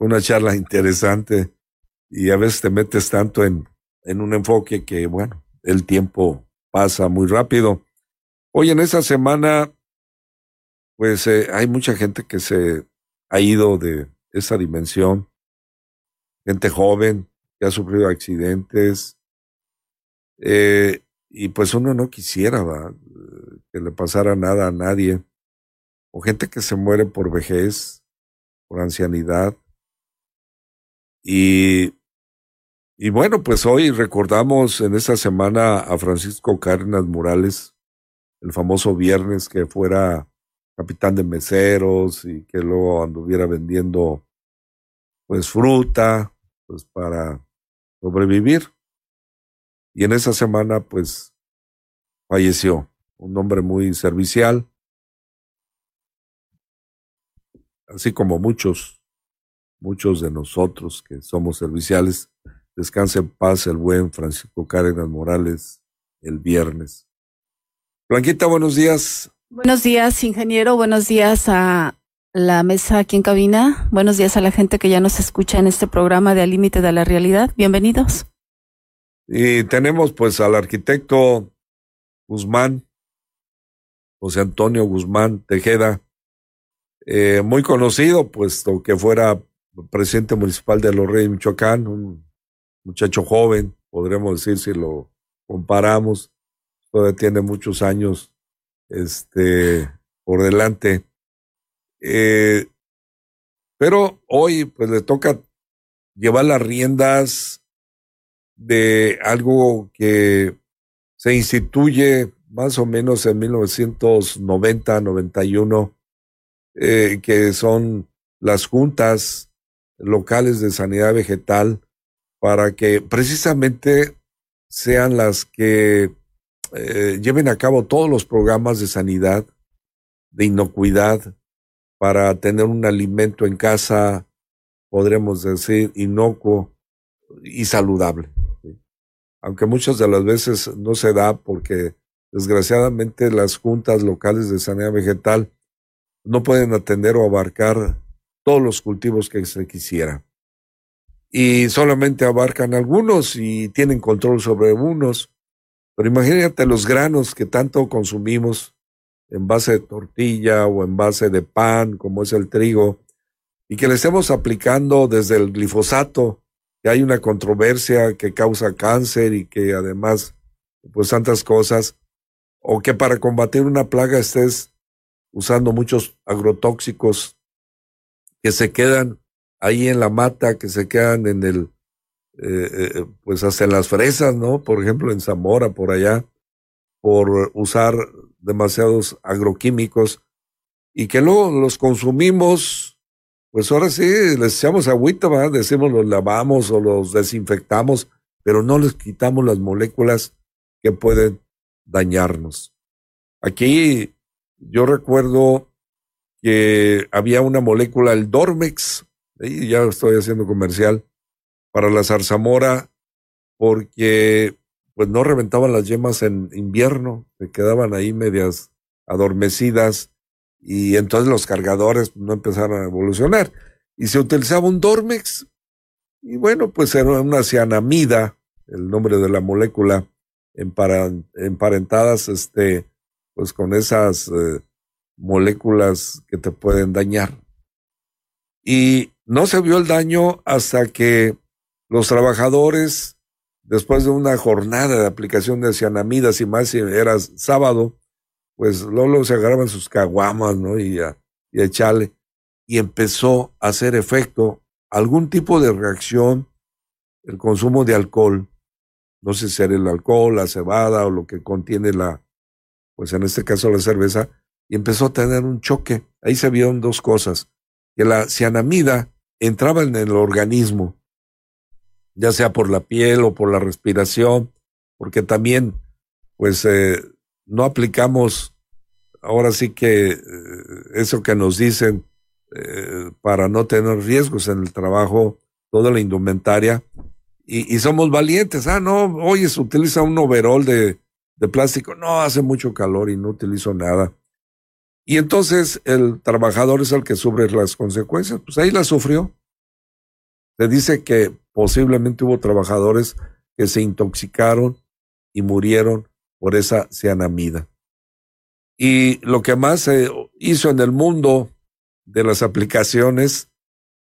Una charla interesante y a veces te metes tanto en, en un enfoque que, bueno, el tiempo pasa muy rápido. Hoy en esta semana, pues eh, hay mucha gente que se ha ido de esa dimensión, gente joven que ha sufrido accidentes, eh, y pues uno no quisiera ¿va? que le pasara nada a nadie, o gente que se muere por vejez, por ancianidad, y, y bueno, pues hoy recordamos en esta semana a Francisco Cárdenas Morales, el famoso viernes que fuera capitán de meseros y que luego anduviera vendiendo pues fruta pues para sobrevivir. Y en esa semana pues falleció, un hombre muy servicial, así como muchos, muchos de nosotros que somos serviciales. Descanse en paz el buen Francisco Cárdenas Morales el viernes. Blanquita, buenos días. Buenos días, ingeniero. Buenos días a la mesa aquí en cabina. Buenos días a la gente que ya nos escucha en este programa de Al Límite de la Realidad. Bienvenidos. Y tenemos pues al arquitecto Guzmán, José Antonio Guzmán Tejeda, eh, muy conocido, puesto que fuera presidente municipal de Los Reyes, Michoacán, un muchacho joven, podríamos decir si lo comparamos todavía tiene muchos años este, por delante. Eh, pero hoy pues le toca llevar las riendas de algo que se instituye más o menos en 1990-91, eh, que son las juntas locales de sanidad vegetal, para que precisamente sean las que eh, lleven a cabo todos los programas de sanidad, de inocuidad, para tener un alimento en casa, podremos decir, inocuo y saludable. Aunque muchas de las veces no se da porque desgraciadamente las juntas locales de sanidad vegetal no pueden atender o abarcar todos los cultivos que se quisiera. Y solamente abarcan algunos y tienen control sobre unos pero imagínate los granos que tanto consumimos en base de tortilla o en base de pan, como es el trigo, y que le estemos aplicando desde el glifosato, que hay una controversia que causa cáncer y que además, pues tantas cosas, o que para combatir una plaga estés usando muchos agrotóxicos que se quedan ahí en la mata, que se quedan en el eh, eh, pues hasta en las fresas, ¿no? Por ejemplo, en Zamora, por allá, por usar demasiados agroquímicos y que luego los consumimos, pues ahora sí, les echamos agüita, ¿verdad? decimos los lavamos o los desinfectamos, pero no les quitamos las moléculas que pueden dañarnos. Aquí yo recuerdo que había una molécula, el Dormex, y ya estoy haciendo comercial, para la zarzamora porque pues no reventaban las yemas en invierno, se quedaban ahí medias adormecidas y entonces los cargadores no empezaron a evolucionar. Y se utilizaba un Dormex y bueno, pues era una cianamida, el nombre de la molécula, emparentadas este, pues con esas eh, moléculas que te pueden dañar. Y no se vio el daño hasta que los trabajadores después de una jornada de aplicación de cianamidas y más si era sábado, pues Lolo se agarraban sus caguamas, ¿no? Y a, y echarle. Y empezó a hacer efecto algún tipo de reacción, el consumo de alcohol, no sé si era el alcohol, la cebada o lo que contiene la, pues en este caso la cerveza, y empezó a tener un choque. Ahí se vieron dos cosas, que la cianamida entraba en el organismo, ya sea por la piel o por la respiración, porque también, pues, eh, no aplicamos, ahora sí que eh, eso que nos dicen, eh, para no tener riesgos en el trabajo, toda la indumentaria, y, somos valientes. Ah, no, oye, se utiliza un overol de, de plástico. No, hace mucho calor y no utilizo nada. Y entonces el trabajador es el que sufre las consecuencias. Pues ahí la sufrió. Se dice que posiblemente hubo trabajadores que se intoxicaron y murieron por esa cianamida. Y lo que más se hizo en el mundo de las aplicaciones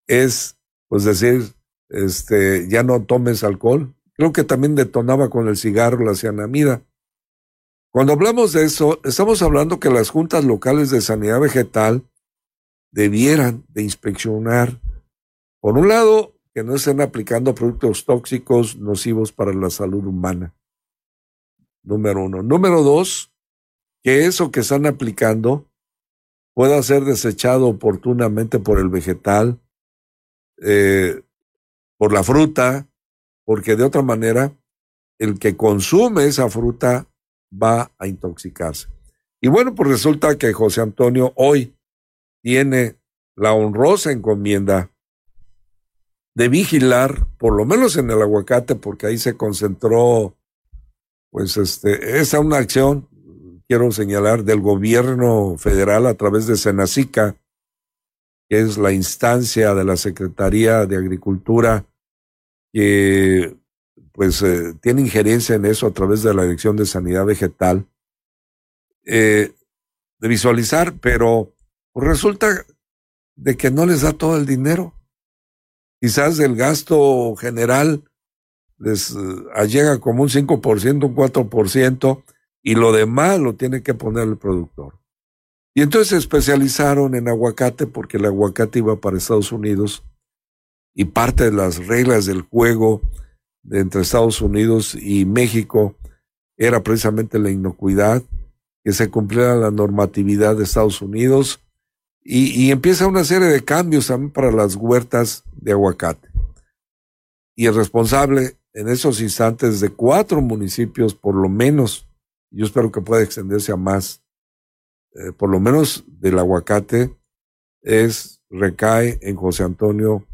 es, pues decir, este, ya no tomes alcohol. Creo que también detonaba con el cigarro la cianamida. Cuando hablamos de eso, estamos hablando que las juntas locales de sanidad vegetal debieran de inspeccionar, por un lado, que no estén aplicando productos tóxicos nocivos para la salud humana. Número uno. Número dos, que eso que están aplicando pueda ser desechado oportunamente por el vegetal, eh, por la fruta, porque de otra manera el que consume esa fruta va a intoxicarse. Y bueno, pues resulta que José Antonio hoy tiene la honrosa encomienda de vigilar, por lo menos en el aguacate, porque ahí se concentró, pues este, esa una acción, quiero señalar, del gobierno federal a través de Senacica, que es la instancia de la Secretaría de Agricultura que pues eh, tiene injerencia en eso a través de la Dirección de Sanidad Vegetal, eh, de visualizar, pero resulta de que no les da todo el dinero. Quizás el gasto general les eh, llega como un 5%, un 4%, y lo demás lo tiene que poner el productor. Y entonces se especializaron en aguacate porque el aguacate iba para Estados Unidos y parte de las reglas del juego entre Estados Unidos y México era precisamente la inocuidad, que se cumpliera la normatividad de Estados Unidos y, empieza una serie de cambios también para las huertas de aguacate. Y el responsable en esos instantes de cuatro municipios, por lo menos, yo espero que pueda extenderse a más, eh, por lo menos del aguacate, es, recae en José Antonio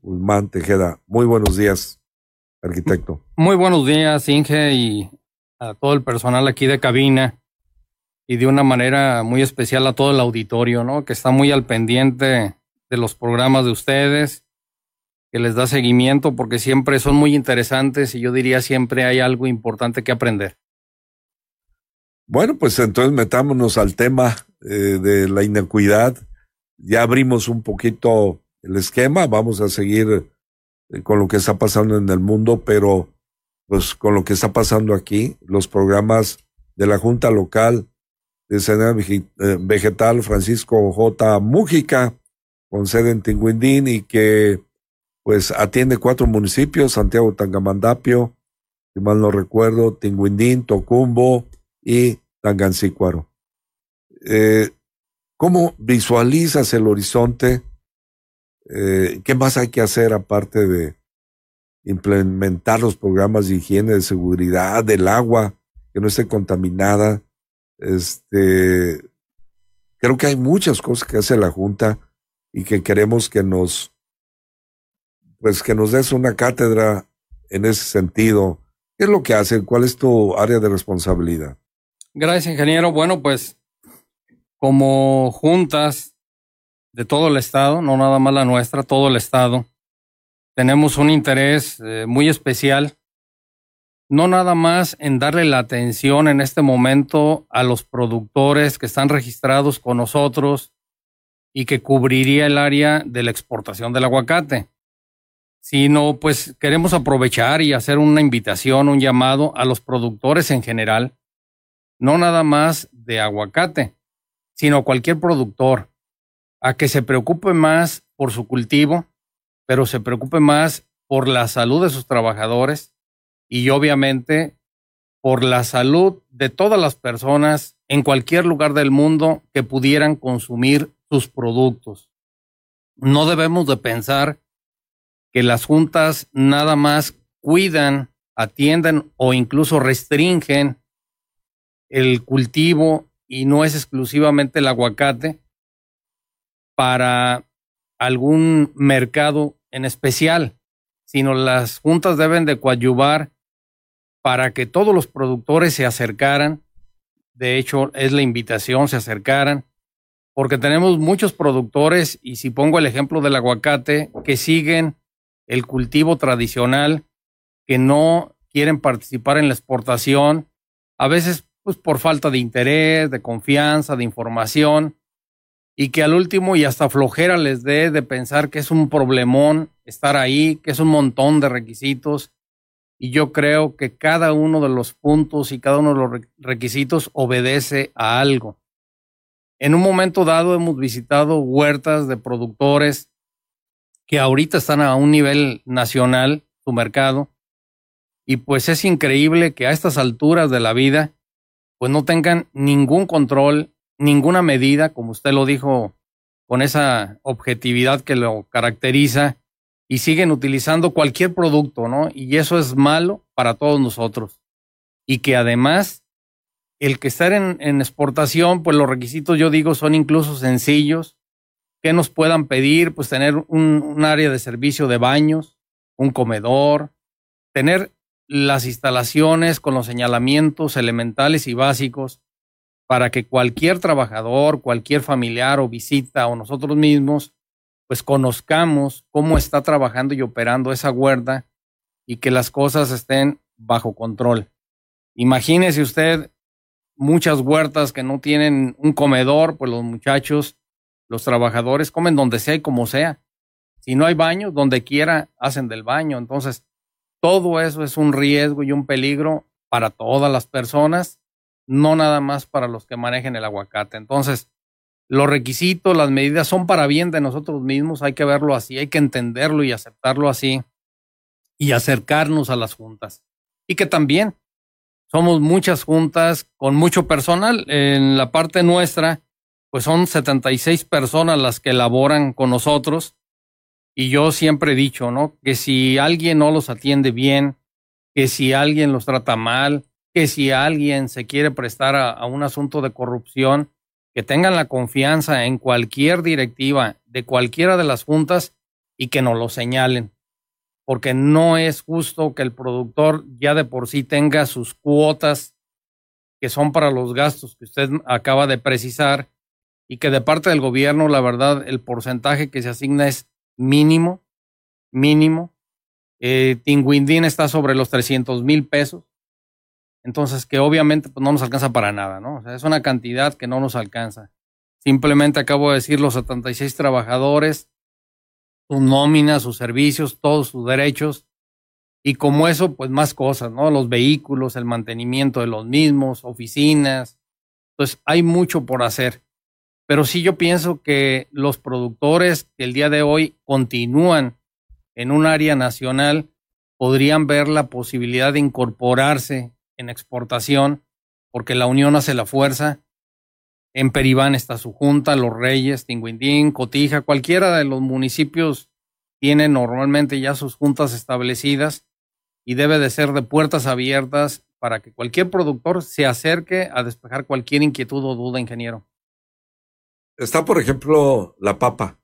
Guzmán Tejeda. Muy buenos días, arquitecto. Muy buenos días, Inge, y a todo el personal aquí de cabina, y de una manera muy especial a todo el auditorio, ¿no? Que está muy al pendiente de los programas de ustedes, que les da seguimiento porque siempre son muy interesantes y yo diría siempre hay algo importante que aprender. Bueno, pues entonces metámonos al tema eh, de la inequidad. Ya abrimos un poquito el esquema, vamos a seguir con lo que está pasando en el mundo, pero pues con lo que está pasando aquí, los programas de la Junta Local de Sanidad eh, Vegetal Francisco J. Mújica, con sede en Tinguindín y que pues atiende cuatro municipios, Santiago Tangamandapio, si mal no recuerdo, Tinguindín, Tocumbo y Tangancícuaro. Eh, ¿Cómo visualizas el horizonte eh, ¿Qué más hay que hacer aparte de implementar los programas de higiene, de seguridad, del agua, que no esté contaminada? Este, creo que hay muchas cosas que hace la Junta y que queremos que nos, pues que nos des una cátedra en ese sentido. ¿Qué es lo que hacen? ¿Cuál es tu área de responsabilidad? Gracias, ingeniero. Bueno, pues como juntas de todo el Estado, no nada más la nuestra, todo el Estado. Tenemos un interés eh, muy especial, no nada más en darle la atención en este momento a los productores que están registrados con nosotros y que cubriría el área de la exportación del aguacate, sino pues queremos aprovechar y hacer una invitación, un llamado a los productores en general, no nada más de aguacate, sino cualquier productor, a que se preocupe más por su cultivo, pero se preocupe más por la salud de sus trabajadores y obviamente por la salud de todas las personas en cualquier lugar del mundo que pudieran consumir sus productos. No debemos de pensar que las juntas nada más cuidan, atienden o incluso restringen el cultivo y no es exclusivamente el aguacate para algún mercado en especial, sino las juntas deben de coadyuvar para que todos los productores se acercaran. De hecho, es la invitación, se acercaran, porque tenemos muchos productores, y si pongo el ejemplo del aguacate, que siguen el cultivo tradicional, que no quieren participar en la exportación, a veces pues por falta de interés, de confianza, de información, y que al último y hasta flojera les dé de pensar que es un problemón estar ahí, que es un montón de requisitos. Y yo creo que cada uno de los puntos y cada uno de los requisitos obedece a algo. En un momento dado hemos visitado huertas de productores que ahorita están a un nivel nacional, su mercado, y pues es increíble que a estas alturas de la vida, pues no tengan ningún control, ninguna medida, como usted lo dijo, con esa objetividad que lo caracteriza, y siguen utilizando cualquier producto, ¿no? Y eso es malo para todos nosotros. Y que además, el que estar en, exportación, pues los requisitos, yo digo, son incluso sencillos, que nos puedan pedir, pues tener un, un área de servicio de baños, un comedor, tener las instalaciones con los señalamientos elementales y básicos para que cualquier trabajador, cualquier familiar o visita o nosotros mismos, pues conozcamos cómo está trabajando y operando esa huerta y que las cosas estén bajo control. Imagínese usted muchas huertas que no tienen un comedor, pues los muchachos los trabajadores comen donde sea y como sea. Si no hay baño, donde quiera hacen del baño. Entonces, todo eso es un riesgo y un peligro para todas las personas, no nada más para los que manejen el aguacate. Entonces, los requisitos, las medidas son para bien de nosotros mismos, hay que verlo así, hay que entenderlo y aceptarlo así y acercarnos a las juntas. Y que también somos muchas juntas con mucho personal. En la parte nuestra, pues son 76 personas las que laboran con nosotros. Y yo siempre he dicho, ¿no? Que si alguien no los atiende bien, que si alguien los trata mal, que si alguien se quiere prestar a, un asunto de corrupción, que tengan la confianza en cualquier directiva de cualquiera de las juntas y que nos lo señalen. Porque no es justo que el productor ya de por sí tenga sus cuotas que son para los gastos que usted acaba de precisar y que de parte del gobierno, la verdad, el porcentaje que se asigna es mínimo, mínimo. Eh, Tinguindín está sobre los 300 mil pesos. Entonces, que obviamente pues, no nos alcanza para nada, ¿no? O sea, es una cantidad que no nos alcanza. Simplemente acabo de decir los 76 trabajadores, sus nóminas, sus servicios, todos sus derechos. Y como eso, pues más cosas, ¿no? Los vehículos, el mantenimiento de los mismos, oficinas. Entonces, hay mucho por hacer. Pero sí yo pienso que los productores que el día de hoy continúan en un área nacional podrían ver la posibilidad de incorporarse en exportación, porque la unión hace la fuerza. En Peribán está su junta, Los Reyes, Tinguindín, Cotija, cualquiera de los municipios tiene normalmente ya sus juntas establecidas y debe de ser de puertas abiertas para que cualquier productor se acerque a despejar cualquier inquietud o duda, ingeniero. Está, por ejemplo, la papa.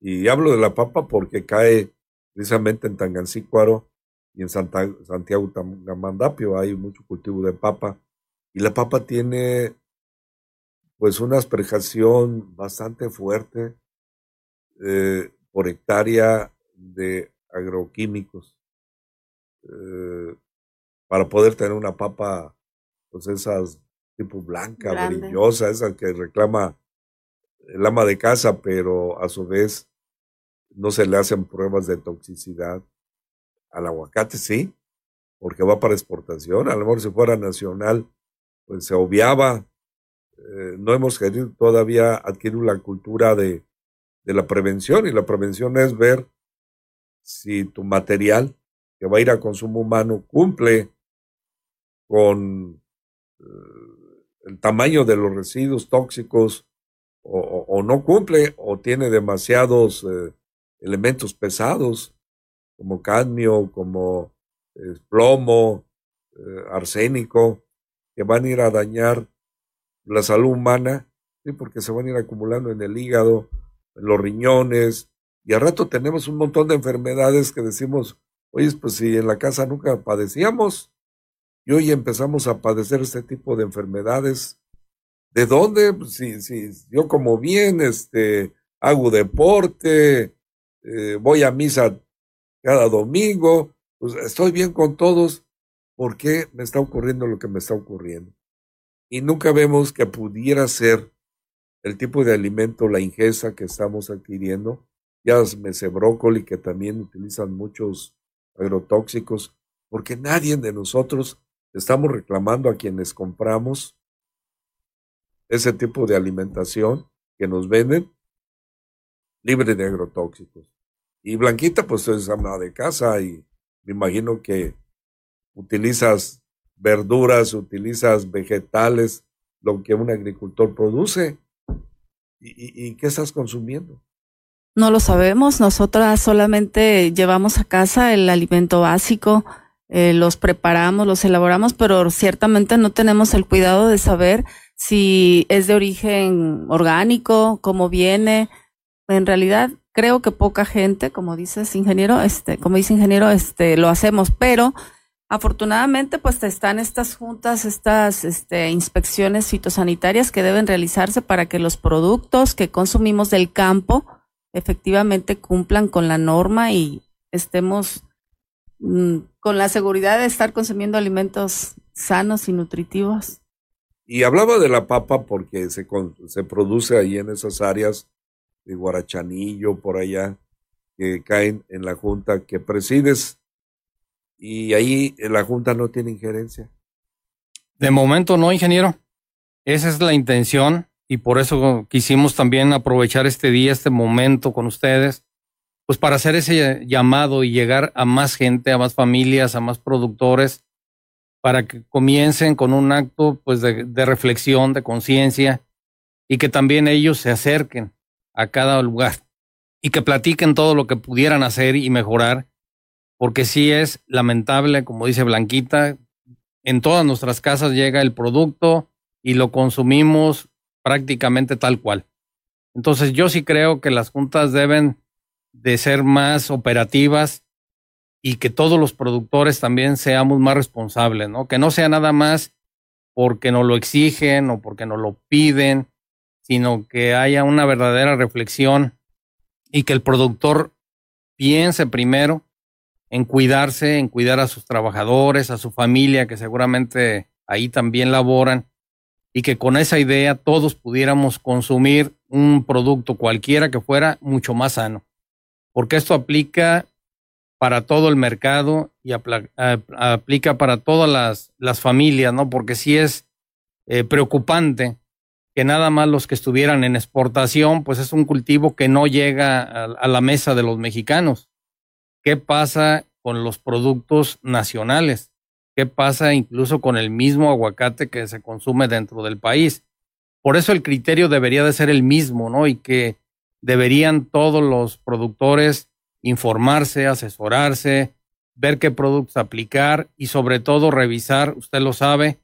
Y hablo de la papa porque cae precisamente en Tangancícuaro y en Santa, Santiago Tamandapio hay mucho cultivo de papa. Y la papa tiene pues una asperjación bastante fuerte eh, por hectárea de agroquímicos. Eh, para poder tener una papa, pues esas tipo blanca, brillosa, esa que reclama el ama de casa, pero a su vez no se le hacen pruebas de toxicidad. Al aguacate sí, porque va para exportación. A lo mejor si fuera nacional, pues se obviaba. Eh, no hemos querido todavía adquirir la cultura de, de la prevención y la prevención es ver si tu material que va a ir a consumo humano cumple con eh, el tamaño de los residuos tóxicos o, no cumple o tiene demasiados eh, elementos pesados como cadmio, como eh, plomo, arsénico, que van a ir a dañar la salud humana, porque se van a ir acumulando en el hígado, en los riñones, y al rato tenemos un montón de enfermedades que decimos, oye, pues si en la casa nunca padecíamos, y hoy empezamos a padecer este tipo de enfermedades. ¿De dónde? Pues si, si yo como bien, este, hago deporte, eh, voy a misa cada domingo, pues estoy bien con todos. ¿Por qué me está ocurriendo lo que me está ocurriendo? Y nunca vemos que pudiera ser el tipo de alimento, la ingesta que estamos adquiriendo. Ya me brócoli, que también utilizan muchos agrotóxicos, porque nadie de nosotros estamos reclamando a quienes compramos ese tipo de alimentación que nos venden libre de agrotóxicos. Y Blanquita, pues es ama de casa y me imagino que utilizas verduras, utilizas vegetales, lo que un agricultor produce. ¿Y, qué estás consumiendo? No lo sabemos, nosotras solamente llevamos a casa el alimento básico, eh, los preparamos, los elaboramos, pero ciertamente no tenemos el cuidado de saber si es de origen orgánico, cómo viene. En realidad, creo que poca gente, como dices ingeniero, este, como dice ingeniero, este, lo hacemos, pero afortunadamente, pues están estas juntas, estas este, inspecciones fitosanitarias que deben realizarse para que los productos que consumimos del campo efectivamente cumplan con la norma y estemos Mm, con la seguridad de estar consumiendo alimentos sanos y nutritivos. Y hablaba de la papa porque se, se produce ahí en esas áreas de Guarachanillo, por allá, que caen en la junta que presides. Y ahí la junta no tiene injerencia. De momento no, ingeniero. Esa es la intención y por eso quisimos también aprovechar este día, este momento con ustedes pues para hacer ese llamado y llegar a más gente, a más familias, a más productores, para que comiencen con un acto pues de, reflexión, de conciencia y que también ellos se acerquen a cada lugar y que platiquen todo lo que pudieran hacer y mejorar, porque sí es lamentable, como dice Blanquita, en todas nuestras casas llega el producto y lo consumimos prácticamente tal cual. Entonces yo sí creo que las juntas deben de ser más operativas y que todos los productores también seamos más responsables, ¿no? Que no sea nada más porque nos lo exigen o porque nos lo piden, sino que haya una verdadera reflexión y que el productor piense primero en cuidarse, en cuidar a sus trabajadores, a su familia, que seguramente ahí también laboran, y que con esa idea todos pudiéramos consumir un producto cualquiera que fuera mucho más sano porque esto aplica para todo el mercado y aplica para todas las, familias, ¿no? Porque sí es eh, preocupante que nada más los que estuvieran en exportación, pues es un cultivo que no llega a, la mesa de los mexicanos. ¿Qué pasa con los productos nacionales? ¿Qué pasa incluso con el mismo aguacate que se consume dentro del país? Por eso el criterio debería de ser el mismo, ¿no? Y que deberían todos los productores informarse, asesorarse, ver qué productos aplicar y sobre todo revisar, usted lo sabe,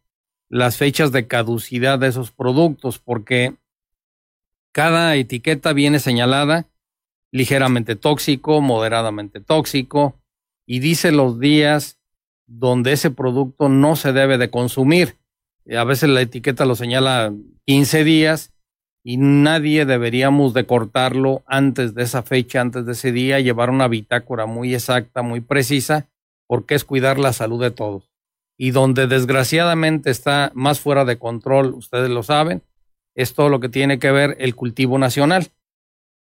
las fechas de caducidad de esos productos, porque cada etiqueta viene señalada ligeramente tóxico, moderadamente tóxico, y dice los días donde ese producto no se debe de consumir. A veces la etiqueta lo señala 15 días y nadie deberíamos de cortarlo antes de esa fecha, antes de ese día, llevar una bitácora muy exacta, muy precisa, porque es cuidar la salud de todos. Y donde desgraciadamente está más fuera de control, ustedes lo saben, es todo lo que tiene que ver el cultivo nacional.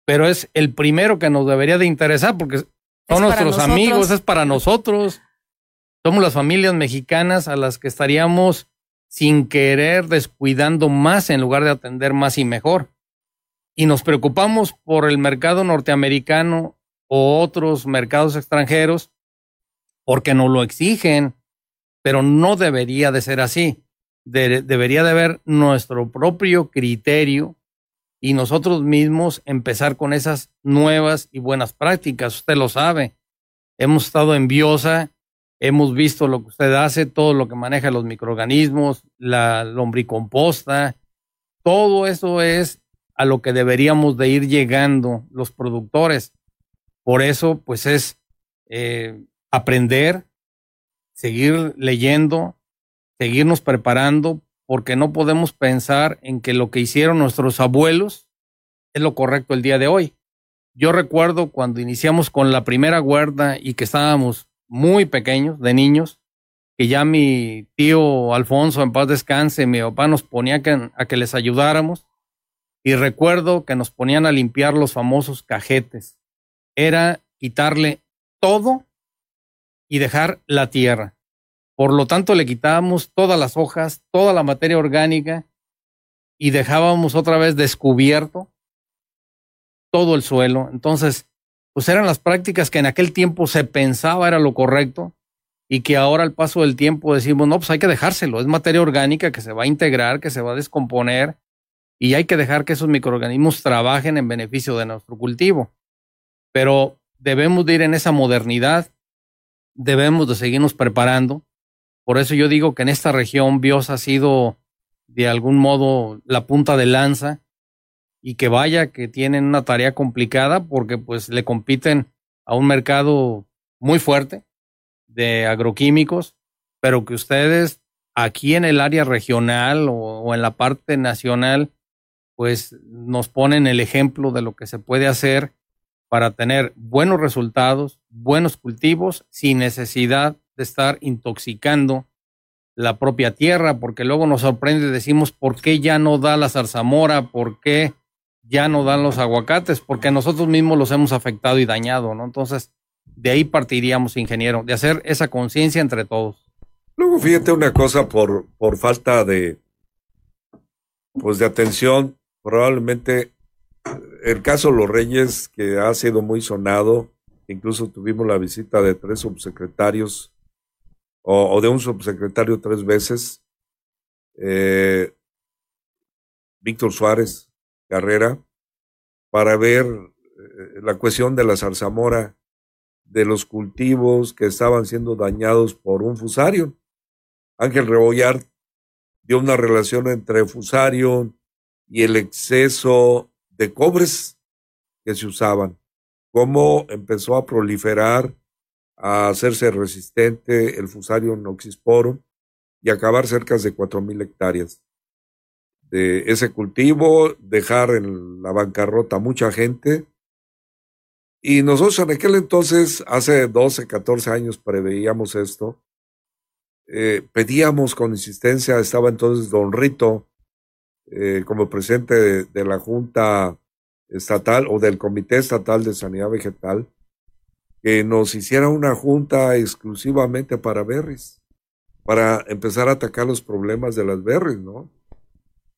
Pero es el primero que nos debería de interesar, porque Son nuestros amigos, es para nosotros. Somos las familias mexicanas a las que estaríamos sin querer descuidando más en lugar de atender más y mejor. Y nos preocupamos por el mercado norteamericano o otros mercados extranjeros porque nos lo exigen, pero no debería de ser así. debería de haber nuestro propio criterio y nosotros mismos empezar con esas nuevas y buenas prácticas. Usted lo sabe. Hemos estado en Biosa, hemos visto lo que usted hace, todo lo que maneja los microorganismos, la lombricomposta. Todo eso es a lo que deberíamos de ir llegando los productores. Por eso, pues es eh, aprender, seguir leyendo, seguirnos preparando porque no podemos pensar en que lo que hicieron nuestros abuelos es lo correcto el día de hoy. Yo recuerdo cuando iniciamos con la primera guarda y que estábamos muy pequeños, de niños, que ya mi tío Alfonso, en paz descanse, mi papá nos ponía a que les ayudáramos. Y recuerdo que nos ponían a limpiar los famosos cajetes. Era quitarle todo y dejar la tierra. Por lo tanto, le quitábamos todas las hojas, toda la materia orgánica y dejábamos otra vez descubierto todo el suelo. Entonces, pues eran las prácticas que en aquel tiempo se pensaba era lo correcto y que ahora al paso del tiempo decimos, no, pues hay que dejárselo, es materia orgánica que se va a integrar, que se va a descomponer y hay que dejar que esos microorganismos trabajen en beneficio de nuestro cultivo. Pero debemos de ir en esa modernidad, debemos de seguirnos preparando. Por eso yo digo que en esta región Bios ha sido de algún modo la punta de lanza. Y que vaya que tienen una tarea complicada porque pues le compiten a un mercado muy fuerte de agroquímicos, pero que ustedes aquí en el área regional o, o en la parte nacional pues nos ponen el ejemplo de lo que se puede hacer para tener buenos resultados, buenos cultivos, sin necesidad de estar intoxicando la propia tierra, porque luego nos sorprende, decimos, ¿por qué ya no da la zarzamora? ¿Por qué ya no dan los aguacates? Porque nosotros mismos los hemos afectado y dañado, ¿no? Entonces, de ahí partiríamos, ingeniero, de hacer esa conciencia entre todos. Luego, fíjate una cosa, por, por falta de, pues de atención, probablemente el caso Los Reyes, que ha sido muy sonado, incluso tuvimos la visita de tres subsecretarios o, de un subsecretario tres veces, eh, Víctor Suárez Carrera, para ver eh, la cuestión de la zarzamora, de los cultivos que estaban siendo dañados por un fusario. Ángel Rebollar dio una relación entre fusario y el exceso de cobres que se usaban, cómo empezó a proliferar a hacerse resistente el Fusarium noxisporum y acabar cerca de 4.000 hectáreas de ese cultivo, dejar en la bancarrota mucha gente. Y nosotros en aquel entonces, hace 12, 14 años, preveíamos esto. Eh, pedíamos con insistencia, estaba entonces don Rito eh, como presidente de la Junta Estatal o del Comité Estatal de Sanidad Vegetal, que nos hiciera una junta exclusivamente para berries, para empezar a atacar los problemas de las berries, ¿no?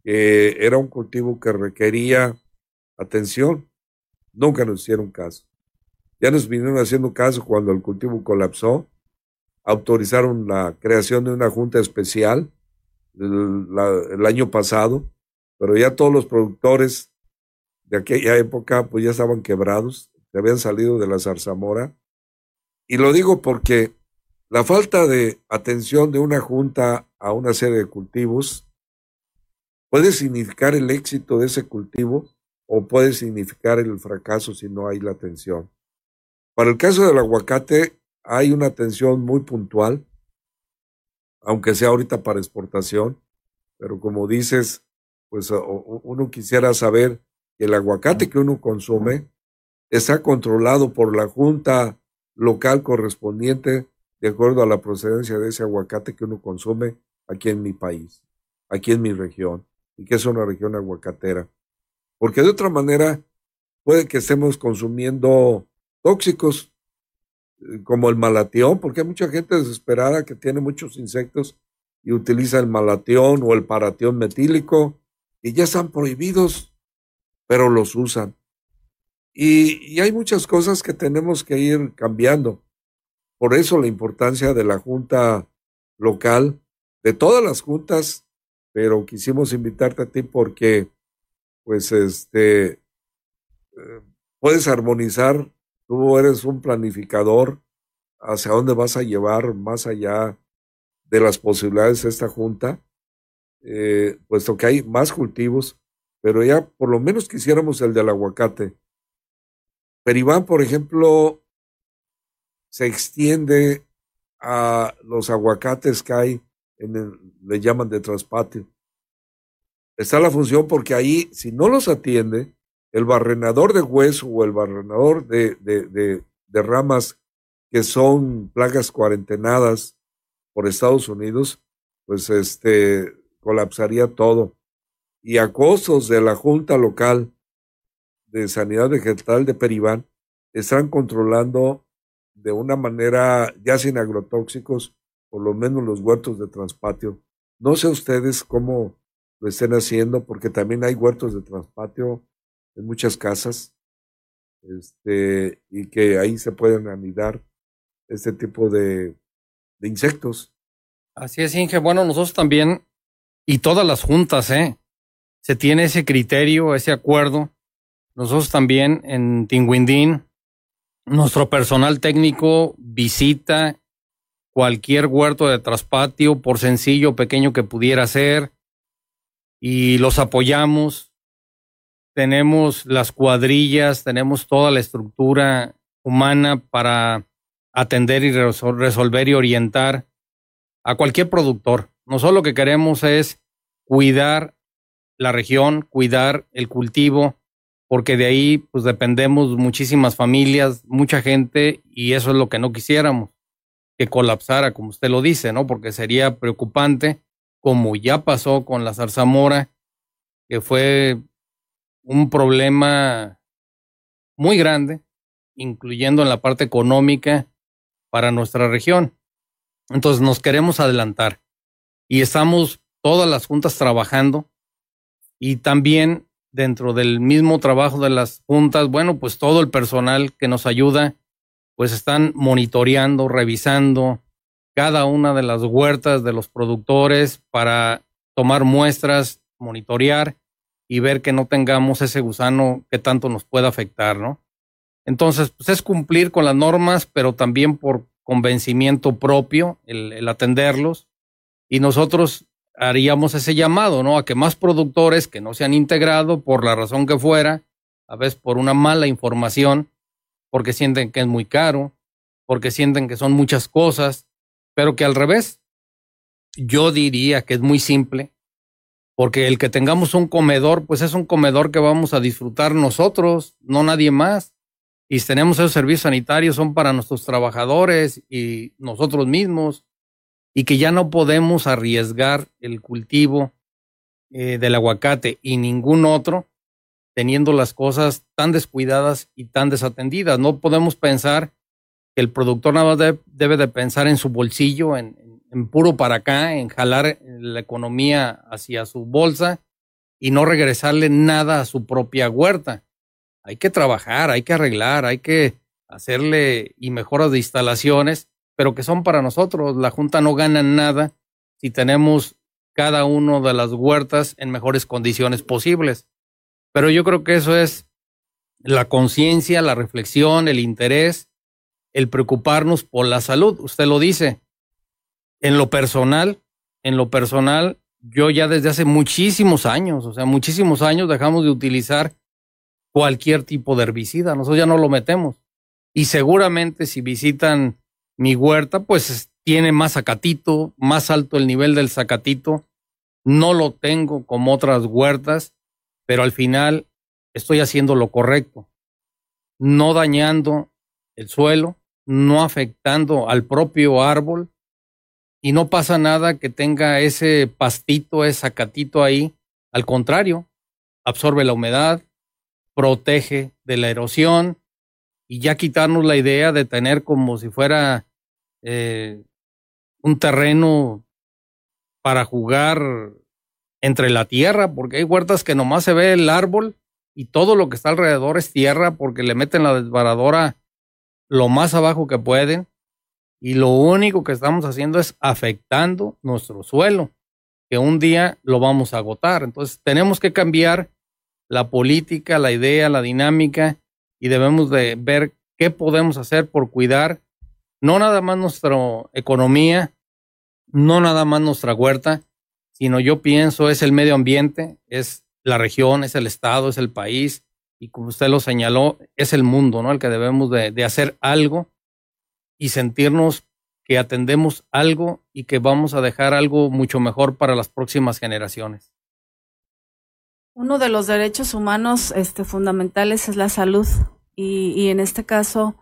Era un cultivo que requería atención. Nunca nos hicieron caso. Ya nos vinieron haciendo caso cuando el cultivo colapsó. Autorizaron la creación de una junta especial el año pasado, pero ya todos los productores de aquella época pues ya estaban quebrados que habían salido de la zarzamora. Y lo digo porque la falta de atención de una junta a una serie de cultivos puede significar el éxito de ese cultivo o puede significar el fracaso si no hay la atención. Para el caso del aguacate hay una atención muy puntual, aunque sea ahorita para exportación, pero como dices, pues uno quisiera saber que el aguacate que uno consume está controlado por la junta local correspondiente de acuerdo a la procedencia de ese aguacate que uno consume aquí en mi país, aquí en mi región, y que es una región aguacatera. Porque de otra manera puede que estemos consumiendo tóxicos eh, como el malatión, porque hay mucha gente desesperada que tiene muchos insectos y utiliza el malatión o el paratión metílico y ya están prohibidos, pero los usan. Y, y hay muchas cosas que tenemos que ir cambiando. Por eso la importancia de la Junta local, de todas las juntas, pero quisimos invitarte a ti porque, pues, este, eh, puedes armonizar, tú eres un planificador, hacia dónde vas a llevar más allá de las posibilidades de esta junta, eh, puesto que hay más cultivos, pero ya por lo menos quisiéramos el del aguacate. Peribán, por ejemplo, se extiende a los aguacates que hay, en le llaman de traspatio. Está la función porque ahí, si no los atiende, el barrenador de hueso o el barrenador de, de, de, de ramas que son plagas cuarentenadas por Estados Unidos, pues este colapsaría todo. Y a costos de la Junta Local de Sanidad Vegetal de Peribán, están controlando de una manera ya sin agrotóxicos, por lo menos los huertos de transpatio. No sé ustedes cómo lo estén haciendo, porque también hay huertos de transpatio en muchas casas, este, y que ahí se pueden anidar este tipo de, de insectos. Así es, Inge. Bueno, nosotros también, y todas las juntas, ¿eh? Se tiene ese criterio, ese acuerdo. Nosotros también en Tinguindín nuestro personal técnico visita cualquier huerto de traspatio, por sencillo o pequeño que pudiera ser, y los apoyamos. Tenemos las cuadrillas, tenemos toda la estructura humana para atender y resolver y orientar a cualquier productor. Nosotros lo que queremos es cuidar la región, cuidar el cultivo, porque de ahí pues dependemos muchísimas familias, mucha gente y eso es lo que no quisiéramos, que colapsara, como usted lo dice, ¿no? Porque sería preocupante, como ya pasó con la zarzamora, que fue un problema muy grande, incluyendo en la parte económica para nuestra región. Entonces nos queremos adelantar y estamos todas las juntas trabajando y también dentro del mismo trabajo de las juntas, bueno, pues todo el personal que nos ayuda, pues están monitoreando, revisando cada una de las huertas de los productores para tomar muestras, monitorear y ver que no tengamos ese gusano que tanto nos pueda afectar, ¿no? Entonces, pues es cumplir con las normas, pero también por convencimiento propio, el, el atenderlos. Y nosotros haríamos ese llamado, ¿no? A que más productores que no se han integrado por la razón que fuera, a veces por una mala información, porque sienten que es muy caro, porque sienten que son muchas cosas, pero que al revés, yo diría que es muy simple, porque el que tengamos un comedor, pues es un comedor que vamos a disfrutar nosotros, no nadie más. Y si tenemos esos servicios sanitarios, son para nuestros trabajadores y nosotros mismos y que ya no podemos arriesgar el cultivo eh, del aguacate y ningún otro teniendo las cosas tan descuidadas y tan desatendidas. No podemos pensar que el productor nada más debe, de pensar en su bolsillo, en, en puro para acá, en jalar la economía hacia su bolsa y no regresarle nada a su propia huerta. Hay que trabajar, hay que arreglar, hay que hacerle y mejoras de instalaciones pero que son para nosotros. La Junta no gana nada si tenemos cada uno de las huertas en mejores condiciones posibles. Pero yo creo que eso es la conciencia, la reflexión, el interés, el preocuparnos por la salud. Usted lo dice. En lo personal, en lo personal, yo ya desde hace muchísimos años, o sea, muchísimos años dejamos de utilizar cualquier tipo de herbicida. Nosotros ya no lo metemos. Y seguramente si visitan mi huerta pues tiene más zacatito, más alto el nivel del zacatito. No lo tengo como otras huertas, pero al final estoy haciendo lo correcto. No dañando el suelo, no afectando al propio árbol y no pasa nada que tenga ese pastito, ese zacatito ahí. Al contrario, absorbe la humedad, protege de la erosión y ya quitarnos la idea de tener como si fuera eh, un terreno para jugar entre la tierra, porque hay huertas que nomás se ve el árbol y todo lo que está alrededor es tierra porque le meten la desbaradora lo más abajo que pueden y lo único que estamos haciendo es afectando nuestro suelo, que un día lo vamos a agotar. Entonces tenemos que cambiar la política, la idea, la dinámica y debemos de ver qué podemos hacer por cuidar no nada más nuestra economía, no nada más nuestra huerta, sino yo pienso es el medio ambiente, es la región, es el estado, es el país y como usted lo señaló, es el mundo, ¿no? El que debemos de, hacer algo y sentirnos que atendemos algo y que vamos a dejar algo mucho mejor para las próximas generaciones. Uno de los derechos humanos este, fundamentales es la salud y en este caso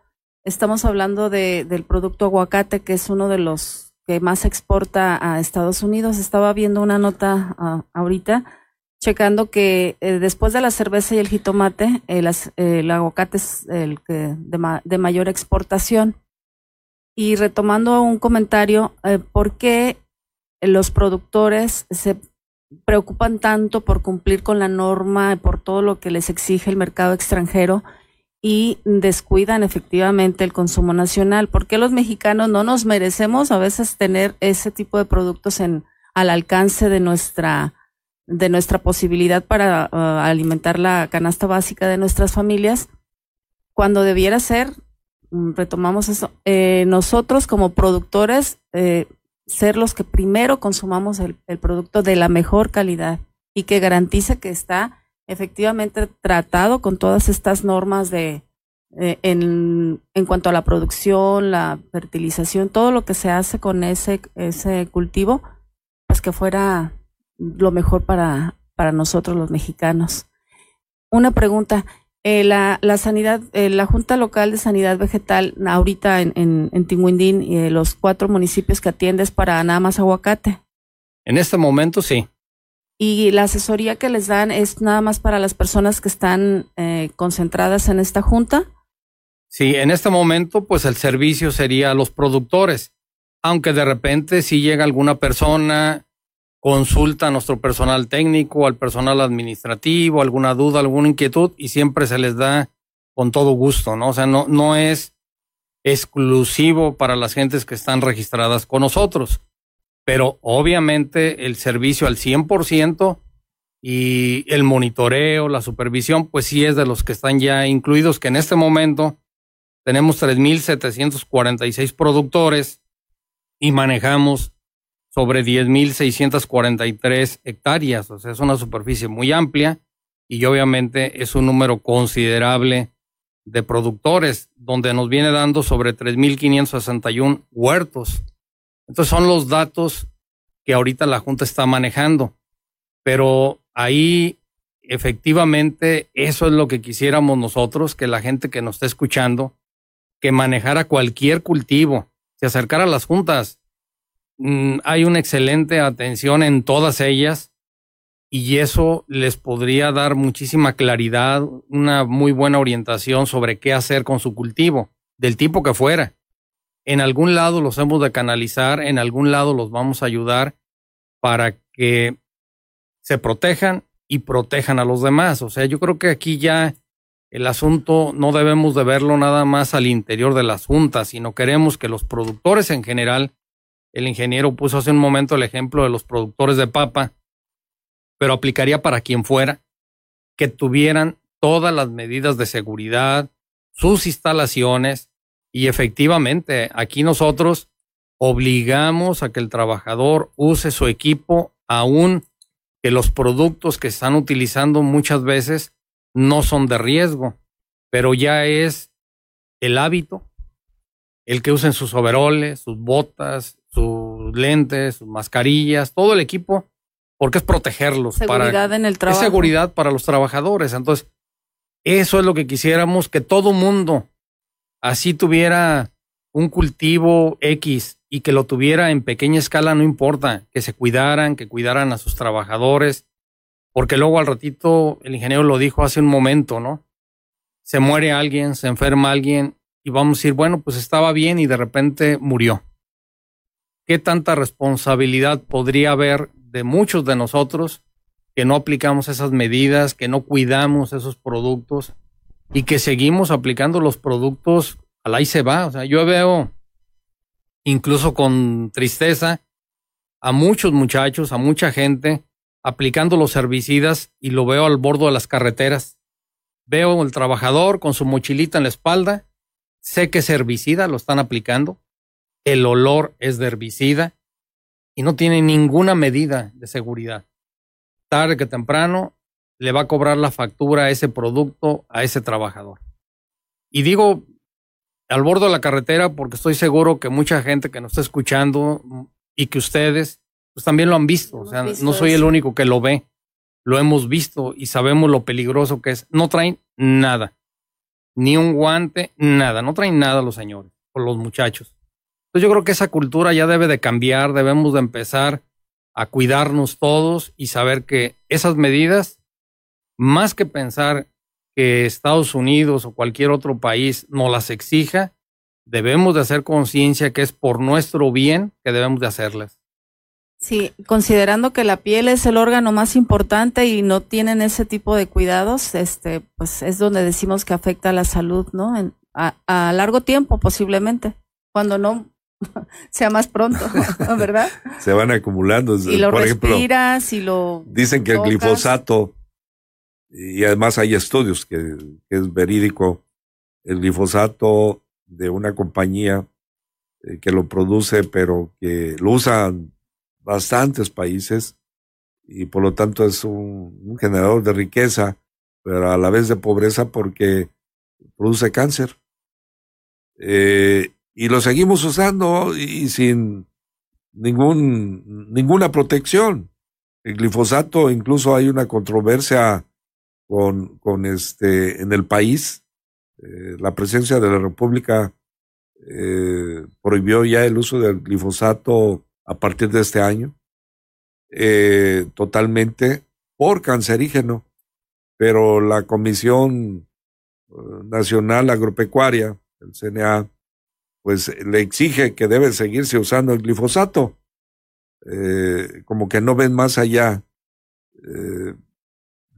estamos hablando de, del producto aguacate, que es uno de los que más exporta a Estados Unidos. Estaba viendo una nota uh, ahorita checando que eh, después de la cerveza y el jitomate, el, el aguacate es el que de, ma de, mayor exportación. Y retomando un comentario, eh, ¿por qué los productores se preocupan tanto por cumplir con la norma, por todo lo que les exige el mercado extranjero y descuidan efectivamente el consumo nacional. ¿Por qué los mexicanos no nos merecemos a veces tener ese tipo de productos en al alcance de nuestra de nuestra posibilidad para uh, alimentar la canasta básica de nuestras familias cuando debiera ser mm, retomamos eso eh, nosotros como productores eh, ser los que primero consumamos el, producto de la mejor calidad y que garantice que está efectivamente tratado con todas estas normas de eh, en, en, cuanto a la producción, la fertilización, todo lo que se hace con ese, ese cultivo, pues que fuera lo mejor para, para nosotros los mexicanos. Una pregunta, eh, la, la sanidad, eh, la Junta Local de Sanidad Vegetal, ahorita en, en, en Tinguindín, eh, los cuatro municipios que atiendes para nada más aguacate. En este momento sí. Y la asesoría que les dan es nada más para las personas que están eh, concentradas en esta junta. Sí, en este momento, pues el servicio sería a los productores. Aunque de repente si llega alguna persona, consulta a nuestro personal técnico, al personal administrativo, alguna duda, alguna inquietud, y siempre se les da con todo gusto, ¿no? O sea, no, no es exclusivo para las gentes que están registradas con nosotros. Pero obviamente el servicio al 100% y el monitoreo, la supervisión, pues sí es de los que están ya incluidos, que en este momento tenemos 3.746 productores y manejamos sobre 10.643 hectáreas. O sea, es una superficie muy amplia y obviamente es un número considerable de productores, donde nos viene dando sobre 3.561 huertos. Entonces son los datos que ahorita la Junta está manejando. Pero ahí efectivamente eso es lo que quisiéramos nosotros, que la gente que nos está escuchando, que manejara cualquier cultivo, se acercara a las juntas. Mm, hay una excelente atención en todas ellas y eso les podría dar muchísima claridad, una muy buena orientación sobre qué hacer con su cultivo, del tipo que fuera. En algún lado los hemos de canalizar, en algún lado los vamos a ayudar para que se protejan y protejan a los demás. O sea, yo creo que aquí ya el asunto no debemos de verlo nada más al interior de las juntas, sino queremos que los productores en general, el ingeniero puso hace un momento el ejemplo de los productores de papa, pero aplicaría para quien fuera, que tuvieran todas las medidas de seguridad, sus instalaciones y efectivamente aquí nosotros obligamos a que el trabajador use su equipo aún que los productos que están utilizando muchas veces no son de riesgo, pero ya es el hábito, el que usen sus overoles, sus botas, sus lentes, sus mascarillas, todo el equipo, porque es protegerlos. Seguridad para, en el trabajo. Es seguridad para los trabajadores. Entonces, eso es lo que quisiéramos, que todo mundo así tuviera un cultivo X y que lo tuviera en pequeña escala, no importa, que se cuidaran, que cuidaran a sus trabajadores, porque luego al ratito el ingeniero lo dijo hace un momento, ¿no? se muere alguien, se enferma alguien y vamos a decir, bueno, pues estaba bien y de repente murió. ¿Qué tanta responsabilidad podría haber de muchos de nosotros que no aplicamos esas medidas, que no cuidamos esos productos y que seguimos aplicando los productos al ahí se va? O sea, yo veo incluso con tristeza a muchos muchachos, a mucha gente aplicando los herbicidas y lo veo al borde de las carreteras. Veo el trabajador con su mochilita en la espalda sé que es herbicida, lo están aplicando, el olor es de herbicida y no tiene ninguna medida de seguridad. Tarde que temprano le va a cobrar la factura a ese producto, a ese trabajador. Y digo al borde de la carretera porque estoy seguro que mucha gente que nos está escuchando y que ustedes pues también lo han visto. O sea, no soy el único que lo ve. Lo hemos visto y sabemos lo peligroso que es. No traen nada ni un guante, nada, no traen nada los señores o los muchachos. Entonces yo creo que esa cultura ya debe de cambiar, debemos de empezar a cuidarnos todos y saber que esas medidas, más que pensar que Estados Unidos o cualquier otro país nos las exija, debemos de hacer conciencia que es por nuestro bien que debemos de hacerlas. Sí, considerando que la piel es el órgano más importante y no tienen ese tipo de cuidados, este, pues es donde decimos que afecta a la salud, ¿no? a, largo tiempo posiblemente, cuando no sea más pronto, ¿verdad? Se van acumulando. Y lo respiras y lo dicen que el glifosato y además hay estudios que, es verídico el glifosato de una compañía eh, que lo produce pero que lo usan bastantes países y por lo tanto es un, generador de riqueza, pero a la vez de pobreza porque produce cáncer. Eh, y lo seguimos usando y sin ningún, ninguna protección. El glifosato, incluso hay una controversia con, con este, en el país. Eh, la presencia de la República eh, prohibió ya el uso del glifosato a partir de este año, eh, totalmente por cancerígeno, pero la Comisión Nacional Agropecuaria, el CNA, pues le exige que debe seguirse usando el glifosato, como que no ven más allá.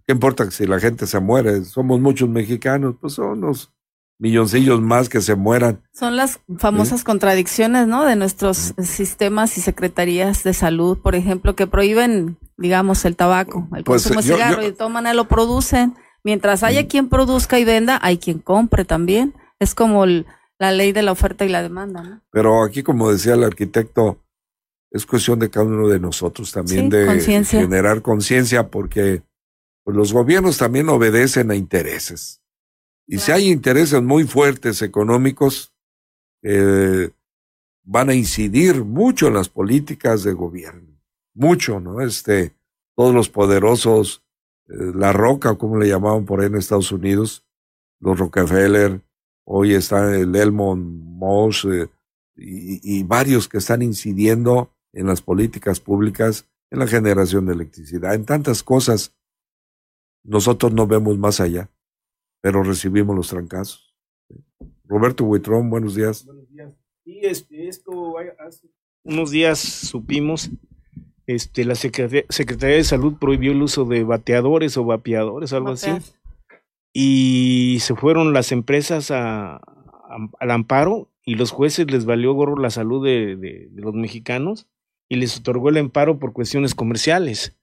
¿Qué importa si la gente se muere? Somos muchos mexicanos, pues son los milloncillos más que se mueran. Son las famosas contradicciones, ¿no? De nuestros sistemas y secretarías de salud, por ejemplo, que prohíben, digamos, el tabaco, el pues, consumo de cigarro y de todas maneras lo producen. Mientras haya quien produzca y venda, hay quien compre también. Es como la ley de la oferta y la demanda, ¿no? Pero aquí, como decía el arquitecto, es cuestión de cada uno de nosotros también de generar conciencia porque pues, los gobiernos también obedecen a intereses y si hay intereses muy fuertes económicos, eh, van a incidir mucho en las políticas de gobierno. Mucho, ¿no? Este, todos los poderosos, eh, la roca, como le llamaban por ahí en Estados Unidos, los Rockefeller, hoy está el Elmond Moss, eh, y, y varios que están incidiendo en las políticas públicas, en la generación de electricidad, en tantas cosas. Nosotros no vemos más allá pero recibimos los trancazos. Roberto Huitrón, buenos días. Buenos días. Sí, este, esto hace unos días supimos, este, la Secretaría, de Salud prohibió el uso de bateadores o vapeadores, algo así. Y se fueron las empresas a, al amparo y los jueces les valió gorro la salud de, de los mexicanos y les otorgó el amparo por cuestiones comerciales.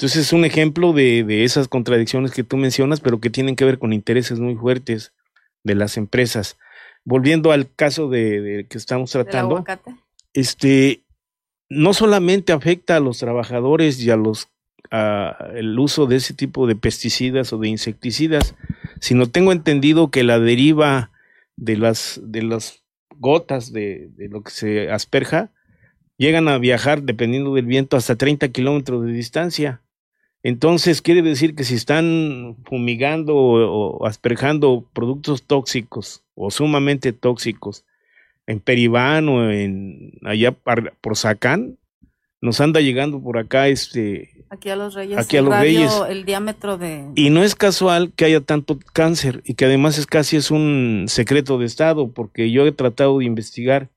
Entonces es un ejemplo de, esas contradicciones que tú mencionas, pero que tienen que ver con intereses muy fuertes de las empresas. Volviendo al caso de, que estamos tratando, este, no solamente afecta a los trabajadores y a los el uso de ese tipo de pesticidas o de insecticidas, sino tengo entendido que la deriva de las de las gotas de, de lo que se asperja llegan a viajar dependiendo del viento hasta 30 kilómetros de distancia. Entonces quiere decir que si están fumigando o, asperjando productos tóxicos o sumamente tóxicos en Peribán o en allá por Sacán, nos anda llegando por acá este Aquí a los Reyes. Aquí a los Reyes. El diámetro de. Y no es casual que haya tanto cáncer y que además es casi es un secreto de Estado, porque yo he tratado de investigar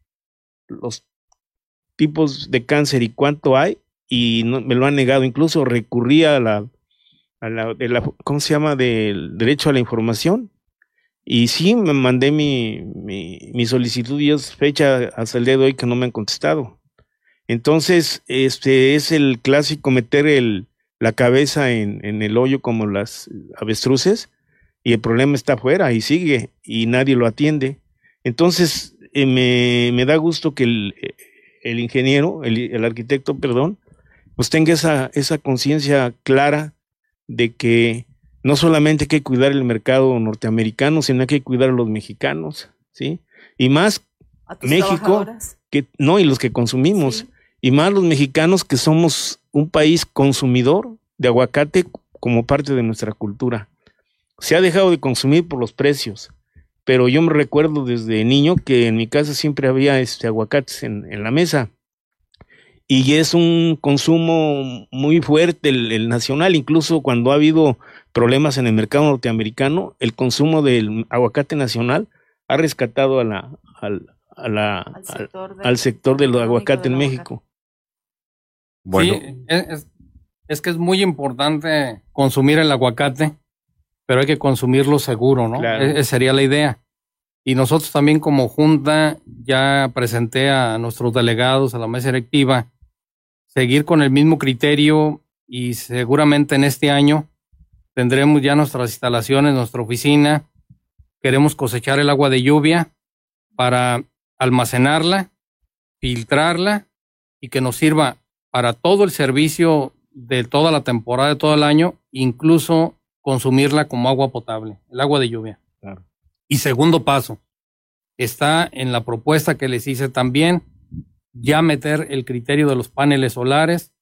los tipos de cáncer y cuánto hay y no, me lo han negado. Incluso recurrí a la, a la, de la, ¿cómo se llama? Del derecho a la información. Y sí, me mandé mi, mi, solicitud y es fecha hasta el día de hoy que no me han contestado. Entonces, este es el clásico meter el, la cabeza en, en, el hoyo como las avestruces y el problema está afuera y sigue y nadie lo atiende. Entonces, eh, me, me, da gusto que el, el ingeniero, el, arquitecto, perdón, pues tenga esa, esa conciencia clara de que no solamente hay que cuidar el mercado norteamericano, sino que hay que cuidar a los mexicanos, ¿sí? Y más México, que no, y los que consumimos. Sí y más los mexicanos que somos un país consumidor de aguacate como parte de nuestra cultura. Se ha dejado de consumir por los precios, pero yo me recuerdo desde niño que en mi casa siempre había este aguacates en, en la mesa. Y es un consumo muy fuerte el, el, nacional, incluso cuando ha habido problemas en el mercado norteamericano, el consumo del aguacate nacional ha rescatado a la, al, a la, al, sector, al, al sector del aguacate en México. Bueno. Sí, es, es, que es muy importante consumir el aguacate, pero hay que consumirlo seguro, ¿no? Claro. E, esa sería la idea. Y nosotros también como junta ya presenté a nuestros delegados, a la mesa directiva, seguir con el mismo criterio y seguramente en este año tendremos ya nuestras instalaciones, nuestra oficina. Queremos cosechar el agua de lluvia para almacenarla, filtrarla y que nos sirva para todo el servicio de toda la temporada, de todo el año, incluso consumirla como agua potable, el agua de lluvia. Claro. Y segundo paso, está en la propuesta que les hice también, ya meter el criterio de los paneles solares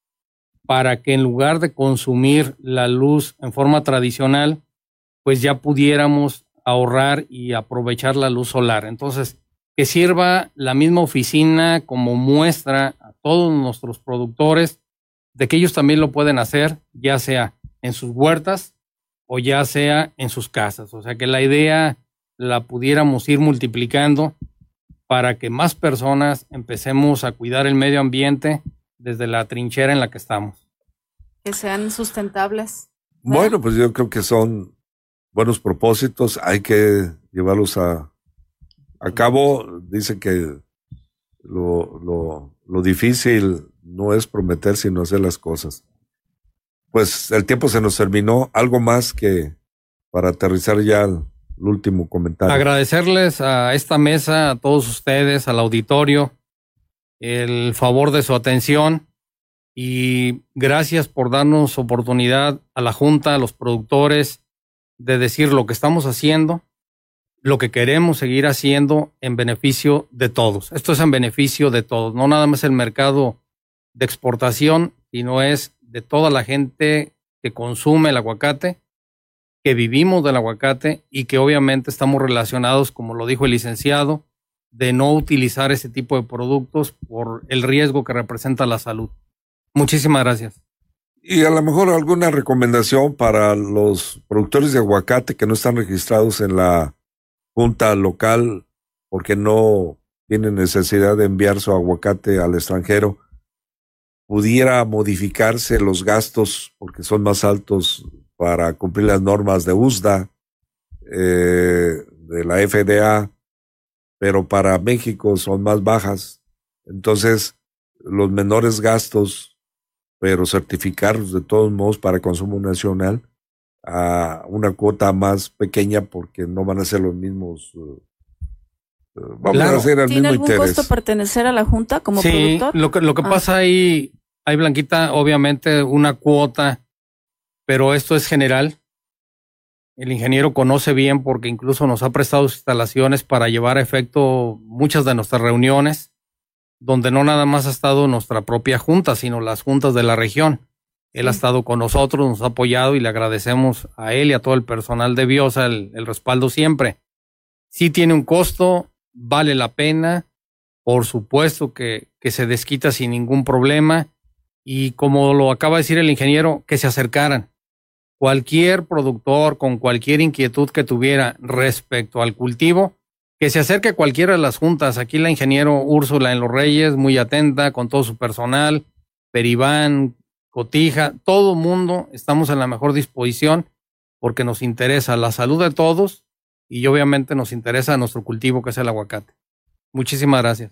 para que en lugar de consumir la luz en forma tradicional, pues ya pudiéramos ahorrar y aprovechar la luz solar. Entonces, que sirva la misma oficina como muestra a todos nuestros productores de que ellos también lo pueden hacer, ya sea en sus huertas o ya sea en sus casas. O sea que la idea la pudiéramos ir multiplicando para que más personas empecemos a cuidar el medio ambiente desde la trinchera en la que estamos. Que sean sustentables. Bueno, pues yo creo que son buenos propósitos, hay que llevarlos a, a cabo, dice que lo, lo, lo difícil no es prometer, sino hacer las cosas. Pues el tiempo se nos terminó. Algo más que para aterrizar ya el, el último comentario. Agradecerles a esta mesa, a todos ustedes, al auditorio, el favor de su atención y gracias por darnos oportunidad a la Junta, a los productores, de decir lo que estamos haciendo, lo que queremos seguir haciendo en beneficio de todos. Esto es en beneficio de todos, no nada más el mercado de exportación, sino es de toda la gente que consume el aguacate, que vivimos del aguacate y que obviamente estamos relacionados, como lo dijo el licenciado, de no utilizar ese tipo de productos por el riesgo que representa la salud. Muchísimas gracias. Y a lo mejor alguna recomendación para los productores de aguacate que no están registrados en la junta local porque no tiene necesidad de enviar su aguacate al extranjero, pudiera modificarse los gastos porque son más altos para cumplir las normas de USDA, eh, de la FDA, pero para México son más bajas. Entonces, los menores gastos, pero certificarlos de todos modos para consumo nacional, a una cuota más pequeña porque no van a ser los mismos. Uh, vamos claro. a hacer el ¿Tiene mismo algún interés. costo pertenecer a la Junta como sí, productor? lo que, lo que Ah. pasa ahí, hay Blanquita, obviamente una cuota, pero esto es general. El ingeniero conoce bien porque incluso nos ha prestado sus instalaciones para llevar a efecto muchas de nuestras reuniones, donde no nada más ha estado nuestra propia junta, sino las juntas de la región. Él ha estado con nosotros, nos ha apoyado y le agradecemos a él y a todo el personal de Biosa el, el respaldo siempre. Sí tiene un costo, vale la pena, por supuesto que, que se desquita sin ningún problema y como lo acaba de decir el ingeniero, que se acercaran. Cualquier productor con cualquier inquietud que tuviera respecto al cultivo, que se acerque a cualquiera de las juntas. Aquí la ingeniero Úrsula en Los Reyes, muy atenta con todo su personal, Peribán, Cotija, todo mundo, estamos en la mejor disposición porque nos interesa la salud de todos y obviamente nos interesa nuestro cultivo que es el aguacate. Muchísimas gracias.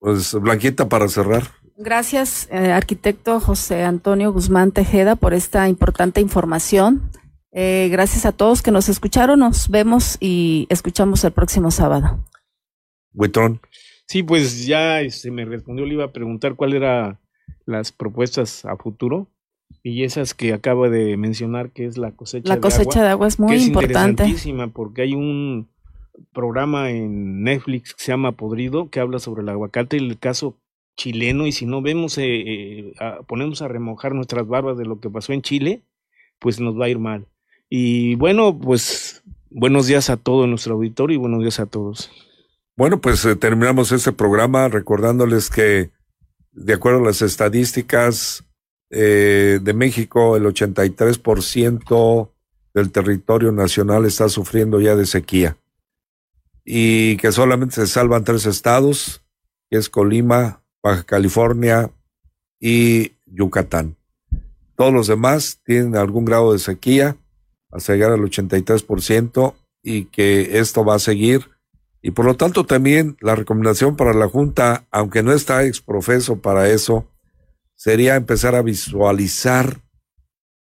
Pues Blanquita para cerrar. Gracias, eh, arquitecto José Antonio Guzmán Tejeda, por esta importante información. Eh, gracias a todos que nos escucharon. Nos vemos y escuchamos el próximo sábado. Buitrón. Sí, pues ya se este, me respondió, le iba a preguntar cuál era las propuestas a futuro y esas que acaba de mencionar que es la cosecha la cosecha de agua, es muy importante porque hay un programa en Netflix que se llama Podrido que habla sobre el aguacate y el caso chileno y si no vemos, eh, eh ponemos a remojar nuestras barbas de lo que pasó en Chile, pues nos va a ir mal. Y bueno, pues buenos días a todo nuestro auditorio y buenos días a todos. Bueno, pues eh, terminamos este programa recordándoles que de acuerdo a las estadísticas de México, el 83% del territorio nacional está sufriendo ya de sequía y que solamente se salvan tres estados, que es Colima, Baja California y Yucatán. Todos los demás tienen algún grado de sequía hasta llegar al 83% y que esto va a seguir. Y por lo tanto también la recomendación para la Junta, aunque no está exprofeso para eso, sería empezar a visualizar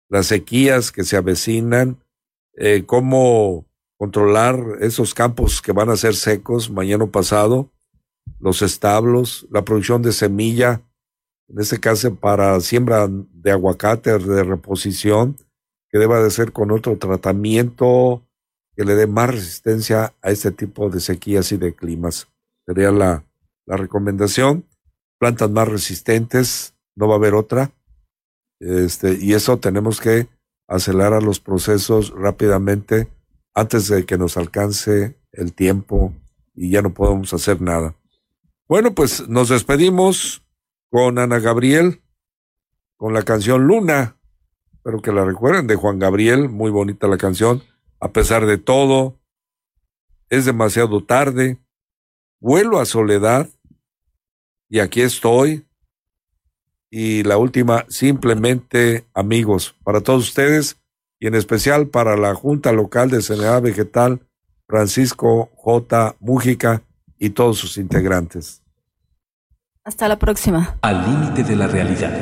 las sequías que se avecinan, eh, cómo controlar esos campos que van a ser secos mañana pasado, los establos, la producción de semilla, en este caso para siembra de aguacate de reposición, que deba de ser con otro tratamiento que le dé más resistencia a este tipo de sequías y de climas. Sería la, la recomendación. Plantas más resistentes, no va a haber otra. Este, y eso tenemos que acelerar los procesos rápidamente antes de que nos alcance el tiempo y ya no podemos hacer nada. Bueno, pues nos despedimos con Ana Gabriel, con la canción Luna. Espero que la recuerden de Juan Gabriel, muy bonita la canción. A pesar de todo, es demasiado tarde. Vuelo a soledad y aquí estoy. Y la última, simplemente amigos, para todos ustedes y en especial para la Junta Local de Sanidad Vegetal, Francisco J. Mújica y todos sus integrantes. Hasta la próxima. Al límite de la realidad.